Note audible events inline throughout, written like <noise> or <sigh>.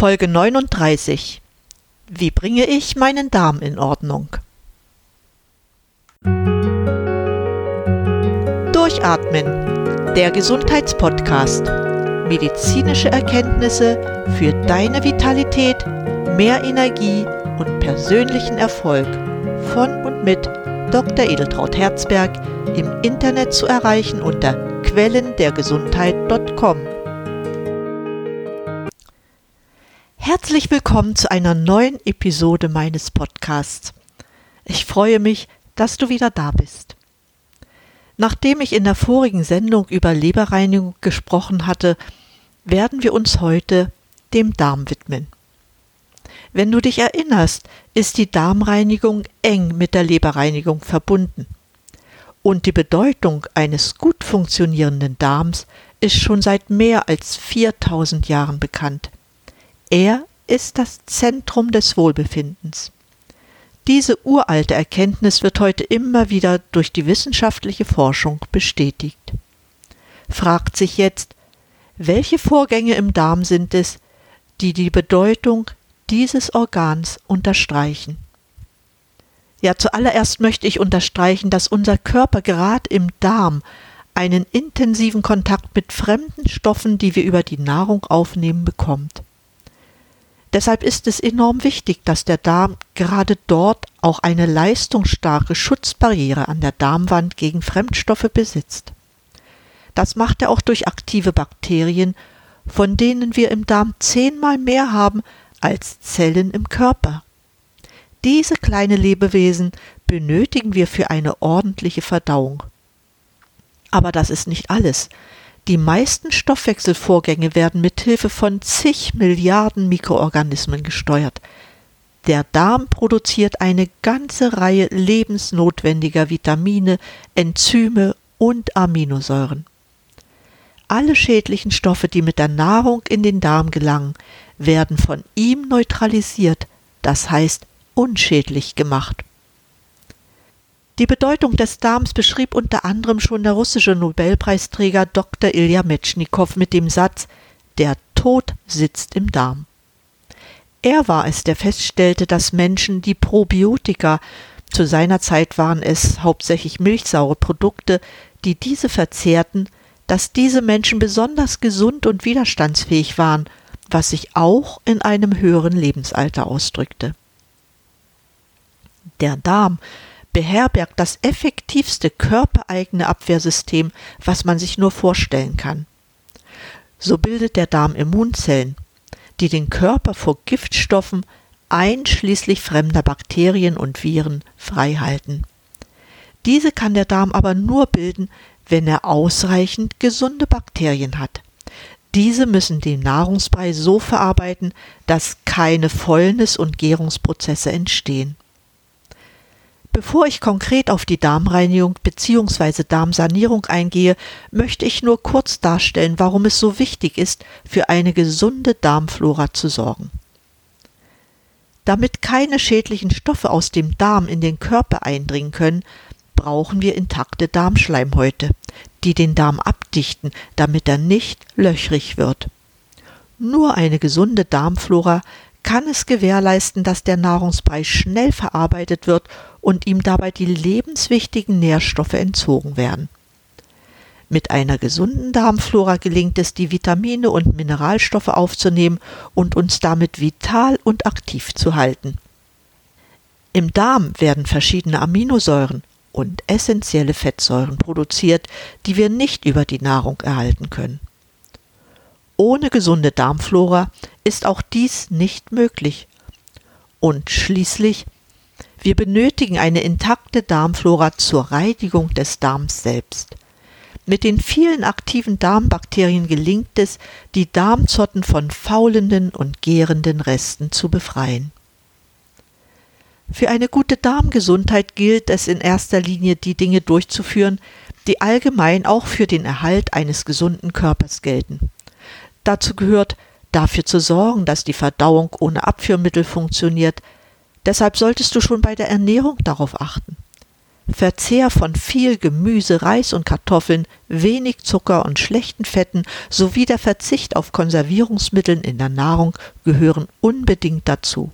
Folge 39. Wie bringe ich meinen Darm in Ordnung? Durchatmen, der Gesundheitspodcast. Medizinische Erkenntnisse für deine Vitalität, mehr Energie und persönlichen Erfolg von und mit Dr. Edeltraut Herzberg im Internet zu erreichen unter quellendergesundheit.com. Herzlich willkommen zu einer neuen Episode meines Podcasts. Ich freue mich, dass du wieder da bist. Nachdem ich in der vorigen Sendung über Leberreinigung gesprochen hatte, werden wir uns heute dem Darm widmen. Wenn du dich erinnerst, ist die Darmreinigung eng mit der Leberreinigung verbunden. Und die Bedeutung eines gut funktionierenden Darms ist schon seit mehr als 4000 Jahren bekannt. Er ist das Zentrum des Wohlbefindens. Diese uralte Erkenntnis wird heute immer wieder durch die wissenschaftliche Forschung bestätigt. Fragt sich jetzt, welche Vorgänge im Darm sind es, die die Bedeutung dieses Organs unterstreichen? Ja, zuallererst möchte ich unterstreichen, dass unser Körper gerade im Darm einen intensiven Kontakt mit fremden Stoffen, die wir über die Nahrung aufnehmen, bekommt. Deshalb ist es enorm wichtig, dass der Darm gerade dort auch eine leistungsstarke Schutzbarriere an der Darmwand gegen Fremdstoffe besitzt. Das macht er auch durch aktive Bakterien, von denen wir im Darm zehnmal mehr haben als Zellen im Körper. Diese kleine Lebewesen benötigen wir für eine ordentliche Verdauung. Aber das ist nicht alles. Die meisten Stoffwechselvorgänge werden mit Hilfe von zig Milliarden Mikroorganismen gesteuert. Der Darm produziert eine ganze Reihe lebensnotwendiger Vitamine, Enzyme und Aminosäuren. Alle schädlichen Stoffe, die mit der Nahrung in den Darm gelangen, werden von ihm neutralisiert, das heißt unschädlich gemacht. Die Bedeutung des Darms beschrieb unter anderem schon der russische Nobelpreisträger Dr. Ilja Metschnikow mit dem Satz Der Tod sitzt im Darm. Er war es, der feststellte, dass Menschen, die Probiotika, zu seiner Zeit waren es hauptsächlich milchsaure Produkte, die diese verzehrten, dass diese Menschen besonders gesund und widerstandsfähig waren, was sich auch in einem höheren Lebensalter ausdrückte. Der Darm beherbergt das effektivste körpereigene Abwehrsystem, was man sich nur vorstellen kann. So bildet der Darm Immunzellen, die den Körper vor Giftstoffen einschließlich fremder Bakterien und Viren freihalten. Diese kann der Darm aber nur bilden, wenn er ausreichend gesunde Bakterien hat. Diese müssen den Nahrungsbrei so verarbeiten, dass keine Fäulnis und Gärungsprozesse entstehen. Bevor ich konkret auf die Darmreinigung bzw. Darmsanierung eingehe, möchte ich nur kurz darstellen, warum es so wichtig ist, für eine gesunde Darmflora zu sorgen. Damit keine schädlichen Stoffe aus dem Darm in den Körper eindringen können, brauchen wir intakte Darmschleimhäute, die den Darm abdichten, damit er nicht löchrig wird. Nur eine gesunde Darmflora kann es gewährleisten, dass der Nahrungsbrei schnell verarbeitet wird und ihm dabei die lebenswichtigen Nährstoffe entzogen werden. Mit einer gesunden Darmflora gelingt es, die Vitamine und Mineralstoffe aufzunehmen und uns damit vital und aktiv zu halten. Im Darm werden verschiedene Aminosäuren und essentielle Fettsäuren produziert, die wir nicht über die Nahrung erhalten können. Ohne gesunde Darmflora ist auch dies nicht möglich. Und schließlich wir benötigen eine intakte Darmflora zur Reinigung des Darms selbst. Mit den vielen aktiven Darmbakterien gelingt es, die Darmzotten von faulenden und gärenden Resten zu befreien. Für eine gute Darmgesundheit gilt es in erster Linie, die Dinge durchzuführen, die allgemein auch für den Erhalt eines gesunden Körpers gelten. Dazu gehört, dafür zu sorgen, dass die Verdauung ohne Abführmittel funktioniert, Deshalb solltest du schon bei der Ernährung darauf achten. Verzehr von viel Gemüse, Reis und Kartoffeln, wenig Zucker und schlechten Fetten sowie der Verzicht auf Konservierungsmitteln in der Nahrung gehören unbedingt dazu.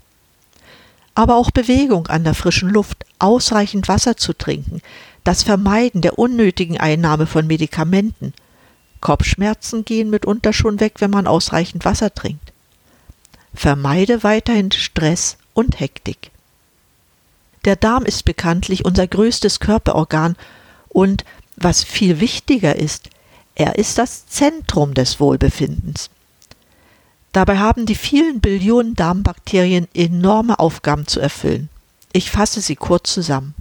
Aber auch Bewegung an der frischen Luft, ausreichend Wasser zu trinken, das Vermeiden der unnötigen Einnahme von Medikamenten. Kopfschmerzen gehen mitunter schon weg, wenn man ausreichend Wasser trinkt. Vermeide weiterhin Stress und Hektik. Der Darm ist bekanntlich unser größtes Körperorgan und, was viel wichtiger ist, er ist das Zentrum des Wohlbefindens. Dabei haben die vielen Billionen Darmbakterien enorme Aufgaben zu erfüllen. Ich fasse sie kurz zusammen.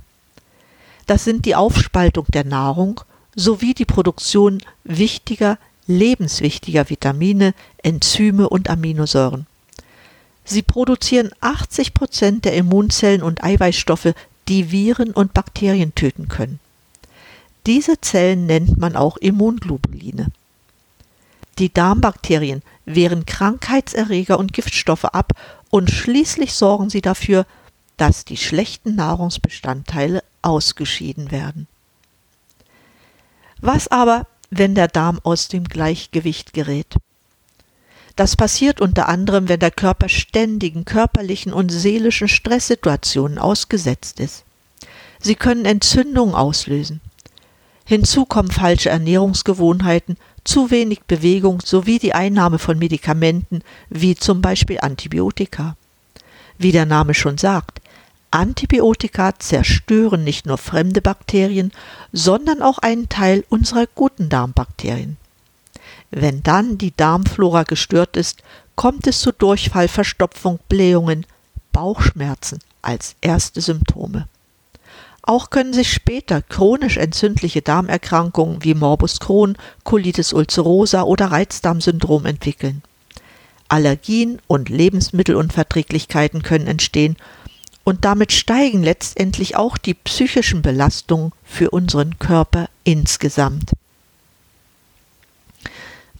Das sind die Aufspaltung der Nahrung sowie die Produktion wichtiger, lebenswichtiger Vitamine, Enzyme und Aminosäuren. Sie produzieren 80 Prozent der Immunzellen und Eiweißstoffe, die Viren und Bakterien töten können. Diese Zellen nennt man auch Immunglobuline. Die Darmbakterien wehren Krankheitserreger und Giftstoffe ab und schließlich sorgen sie dafür, dass die schlechten Nahrungsbestandteile ausgeschieden werden. Was aber, wenn der Darm aus dem Gleichgewicht gerät? Das passiert unter anderem, wenn der Körper ständigen körperlichen und seelischen Stresssituationen ausgesetzt ist. Sie können Entzündungen auslösen. Hinzu kommen falsche Ernährungsgewohnheiten, zu wenig Bewegung sowie die Einnahme von Medikamenten wie zum Beispiel Antibiotika. Wie der Name schon sagt, Antibiotika zerstören nicht nur fremde Bakterien, sondern auch einen Teil unserer guten Darmbakterien. Wenn dann die Darmflora gestört ist, kommt es zu Durchfall, Verstopfung, Blähungen, Bauchschmerzen als erste Symptome. Auch können sich später chronisch entzündliche Darmerkrankungen wie Morbus Crohn, Colitis ulcerosa oder Reizdarmsyndrom entwickeln. Allergien und Lebensmittelunverträglichkeiten können entstehen und damit steigen letztendlich auch die psychischen Belastungen für unseren Körper insgesamt.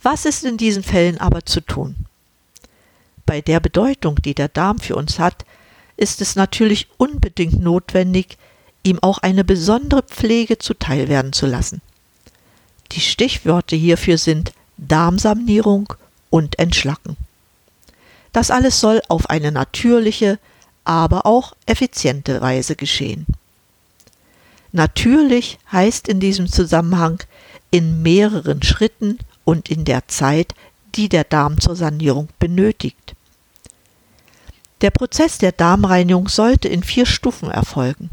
Was ist in diesen Fällen aber zu tun? Bei der Bedeutung, die der Darm für uns hat, ist es natürlich unbedingt notwendig, ihm auch eine besondere Pflege zuteil werden zu lassen. Die Stichworte hierfür sind Darmsanierung und Entschlacken. Das alles soll auf eine natürliche, aber auch effiziente Weise geschehen. Natürlich heißt in diesem Zusammenhang in mehreren Schritten und in der Zeit, die der Darm zur Sanierung benötigt. Der Prozess der Darmreinigung sollte in vier Stufen erfolgen.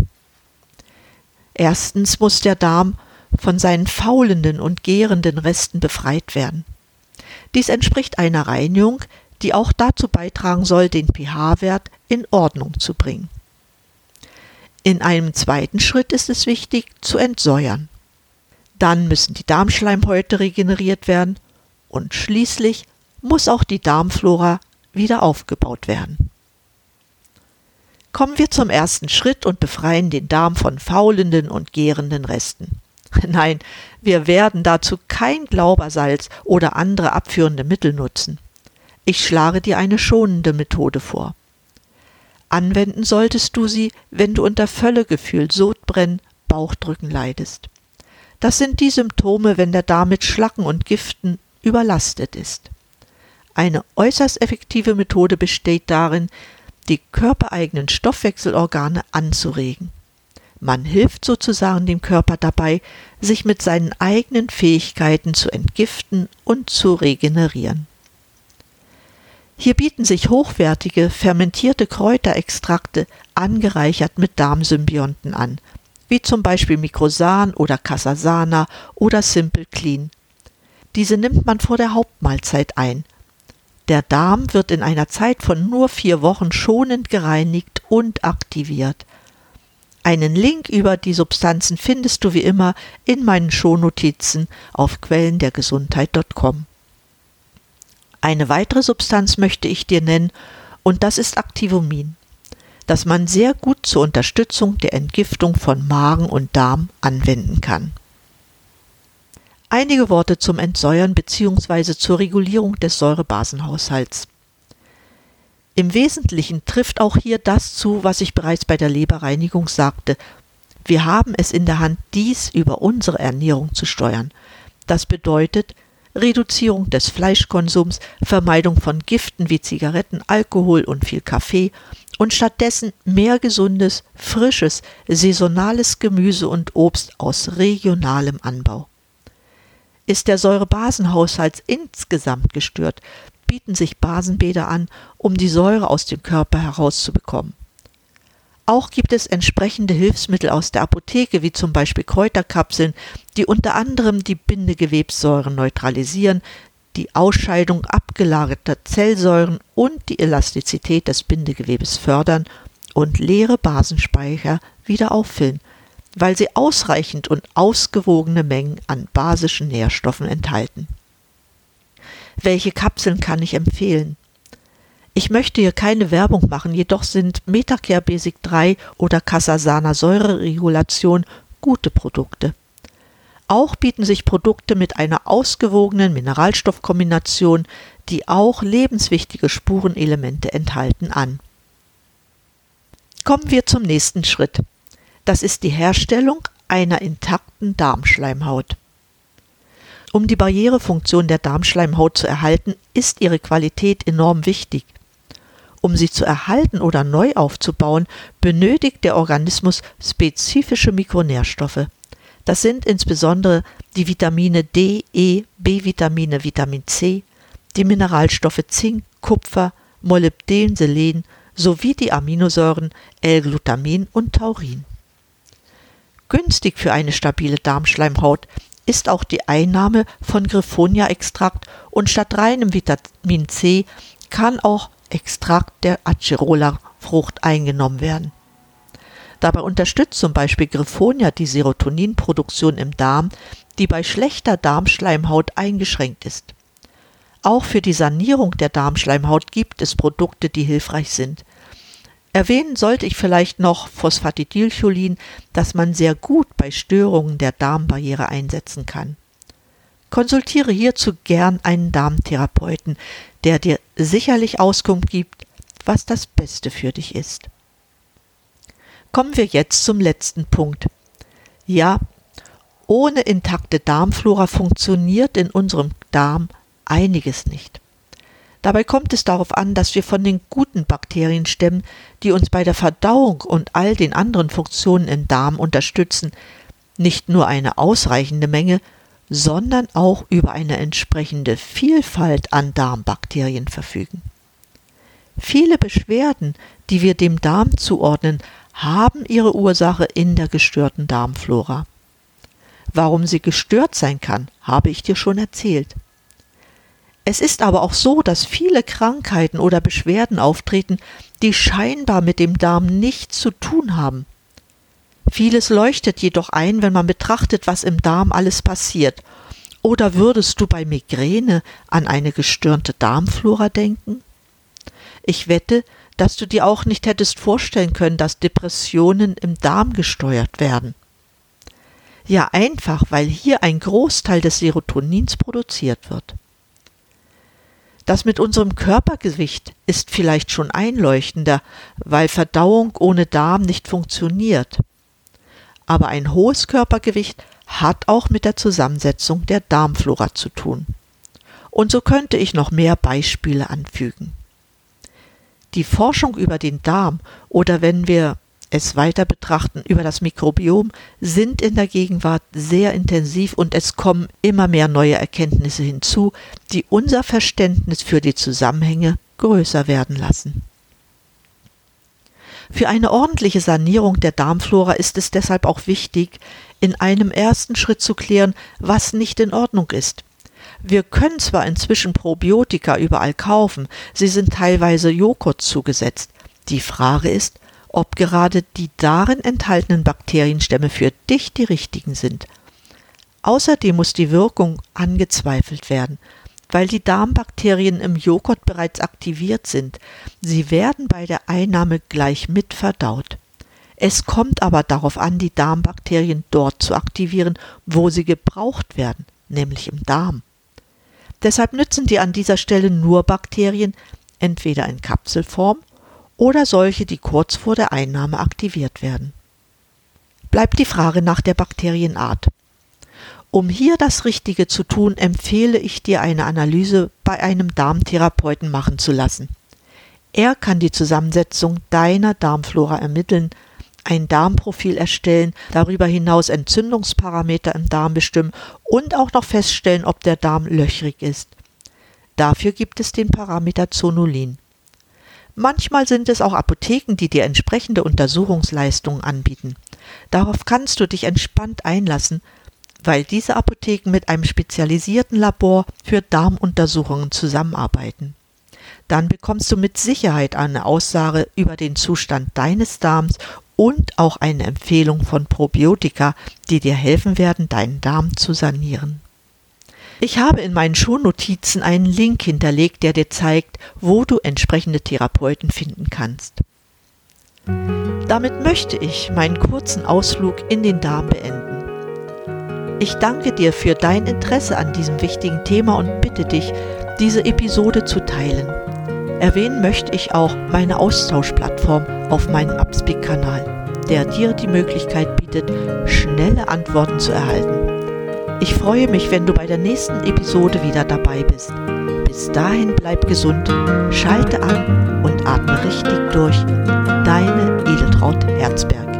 Erstens muss der Darm von seinen faulenden und gärenden Resten befreit werden. Dies entspricht einer Reinigung, die auch dazu beitragen soll, den pH-Wert in Ordnung zu bringen. In einem zweiten Schritt ist es wichtig, zu entsäuern. Dann müssen die Darmschleimhäute regeneriert werden und schließlich muss auch die Darmflora wieder aufgebaut werden. Kommen wir zum ersten Schritt und befreien den Darm von faulenden und gärenden Resten. <laughs> Nein, wir werden dazu kein Glaubersalz oder andere abführende Mittel nutzen. Ich schlage dir eine schonende Methode vor. Anwenden solltest du sie, wenn du unter Völlegefühl, Sodbrennen, Bauchdrücken leidest. Das sind die Symptome, wenn der Darm mit Schlacken und Giften überlastet ist. Eine äußerst effektive Methode besteht darin, die körpereigenen Stoffwechselorgane anzuregen. Man hilft sozusagen dem Körper dabei, sich mit seinen eigenen Fähigkeiten zu entgiften und zu regenerieren. Hier bieten sich hochwertige fermentierte Kräuterextrakte angereichert mit Darmsymbionten an, wie zum Beispiel Microsan oder Casasana oder Simple Clean. Diese nimmt man vor der Hauptmahlzeit ein. Der Darm wird in einer Zeit von nur vier Wochen schonend gereinigt und aktiviert. Einen Link über die Substanzen findest du wie immer in meinen Shownotizen auf quellendergesundheit.com. Eine weitere Substanz möchte ich dir nennen und das ist Activomin das man sehr gut zur Unterstützung der Entgiftung von Magen und Darm anwenden kann. Einige Worte zum Entsäuern bzw. zur Regulierung des Säurebasenhaushalts. Im Wesentlichen trifft auch hier das zu, was ich bereits bei der Leberreinigung sagte. Wir haben es in der Hand, dies über unsere Ernährung zu steuern. Das bedeutet Reduzierung des Fleischkonsums, Vermeidung von Giften wie Zigaretten, Alkohol und viel Kaffee und stattdessen mehr gesundes, frisches, saisonales Gemüse und Obst aus regionalem Anbau. Ist der Säurebasenhaushalt insgesamt gestört, bieten sich Basenbäder an, um die Säure aus dem Körper herauszubekommen. Auch gibt es entsprechende Hilfsmittel aus der Apotheke, wie zum Beispiel Kräuterkapseln, die unter anderem die Bindegewebssäuren neutralisieren, die Ausscheidung abgelagerter Zellsäuren und die Elastizität des Bindegewebes fördern und leere Basenspeicher wieder auffüllen, weil sie ausreichend und ausgewogene Mengen an basischen Nährstoffen enthalten. Welche Kapseln kann ich empfehlen? Ich möchte hier keine Werbung machen, jedoch sind Metacare Basic 3 oder Casasana Säureregulation gute Produkte. Auch bieten sich Produkte mit einer ausgewogenen Mineralstoffkombination, die auch lebenswichtige Spurenelemente enthalten, an. Kommen wir zum nächsten Schritt. Das ist die Herstellung einer intakten Darmschleimhaut. Um die Barrierefunktion der Darmschleimhaut zu erhalten, ist ihre Qualität enorm wichtig. Um sie zu erhalten oder neu aufzubauen, benötigt der Organismus spezifische Mikronährstoffe. Das sind insbesondere die Vitamine D, E, B-Vitamine, Vitamin C, die Mineralstoffe Zink, Kupfer, Molybden, Selen sowie die Aminosäuren L-Glutamin und Taurin. Günstig für eine stabile Darmschleimhaut ist auch die Einnahme von Griffonia-Extrakt und statt reinem Vitamin C kann auch Extrakt der Acerola-Frucht eingenommen werden. Dabei unterstützt zum Beispiel Griffonia die Serotoninproduktion im Darm, die bei schlechter Darmschleimhaut eingeschränkt ist. Auch für die Sanierung der Darmschleimhaut gibt es Produkte, die hilfreich sind. Erwähnen sollte ich vielleicht noch Phosphatidylcholin, das man sehr gut bei Störungen der Darmbarriere einsetzen kann. Konsultiere hierzu gern einen Darmtherapeuten, der dir sicherlich Auskunft gibt, was das Beste für dich ist. Kommen wir jetzt zum letzten Punkt. Ja, ohne intakte Darmflora funktioniert in unserem Darm einiges nicht. Dabei kommt es darauf an, dass wir von den guten Bakterien stemmen, die uns bei der Verdauung und all den anderen Funktionen im Darm unterstützen, nicht nur eine ausreichende Menge, sondern auch über eine entsprechende Vielfalt an Darmbakterien verfügen. Viele Beschwerden, die wir dem Darm zuordnen, haben ihre Ursache in der gestörten Darmflora. Warum sie gestört sein kann, habe ich dir schon erzählt. Es ist aber auch so, dass viele Krankheiten oder Beschwerden auftreten, die scheinbar mit dem Darm nichts zu tun haben. Vieles leuchtet jedoch ein, wenn man betrachtet, was im Darm alles passiert. Oder würdest du bei Migräne an eine gestörte Darmflora denken? Ich wette, dass du dir auch nicht hättest vorstellen können, dass Depressionen im Darm gesteuert werden. Ja, einfach, weil hier ein Großteil des Serotonins produziert wird. Das mit unserem Körpergewicht ist vielleicht schon einleuchtender, weil Verdauung ohne Darm nicht funktioniert aber ein hohes Körpergewicht hat auch mit der Zusammensetzung der Darmflora zu tun. Und so könnte ich noch mehr Beispiele anfügen. Die Forschung über den Darm oder wenn wir es weiter betrachten über das Mikrobiom sind in der Gegenwart sehr intensiv und es kommen immer mehr neue Erkenntnisse hinzu, die unser Verständnis für die Zusammenhänge größer werden lassen. Für eine ordentliche Sanierung der Darmflora ist es deshalb auch wichtig, in einem ersten Schritt zu klären, was nicht in Ordnung ist. Wir können zwar inzwischen Probiotika überall kaufen, sie sind teilweise Joghurt zugesetzt. Die Frage ist, ob gerade die darin enthaltenen Bakterienstämme für dich die richtigen sind. Außerdem muss die Wirkung angezweifelt werden weil die Darmbakterien im Joghurt bereits aktiviert sind. Sie werden bei der Einnahme gleich mit verdaut. Es kommt aber darauf an, die Darmbakterien dort zu aktivieren, wo sie gebraucht werden, nämlich im Darm. Deshalb nützen dir an dieser Stelle nur Bakterien, entweder in Kapselform oder solche, die kurz vor der Einnahme aktiviert werden. bleibt die Frage nach der Bakterienart. Um hier das Richtige zu tun, empfehle ich dir eine Analyse bei einem Darmtherapeuten machen zu lassen. Er kann die Zusammensetzung deiner Darmflora ermitteln, ein Darmprofil erstellen, darüber hinaus Entzündungsparameter im Darm bestimmen und auch noch feststellen, ob der Darm löchrig ist. Dafür gibt es den Parameter Zonulin. Manchmal sind es auch Apotheken, die dir entsprechende Untersuchungsleistungen anbieten. Darauf kannst du dich entspannt einlassen, weil diese Apotheken mit einem spezialisierten Labor für Darmuntersuchungen zusammenarbeiten. Dann bekommst du mit Sicherheit eine Aussage über den Zustand deines Darms und auch eine Empfehlung von Probiotika, die dir helfen werden, deinen Darm zu sanieren. Ich habe in meinen Schulnotizen einen Link hinterlegt, der dir zeigt, wo du entsprechende Therapeuten finden kannst. Damit möchte ich meinen kurzen Ausflug in den Darm beenden. Ich danke dir für dein Interesse an diesem wichtigen Thema und bitte dich, diese Episode zu teilen. Erwähnen möchte ich auch meine Austauschplattform auf meinem Upspeak-Kanal, der dir die Möglichkeit bietet, schnelle Antworten zu erhalten. Ich freue mich, wenn du bei der nächsten Episode wieder dabei bist. Bis dahin bleib gesund, schalte an und atme richtig durch. Deine Edeltraut Herzberg.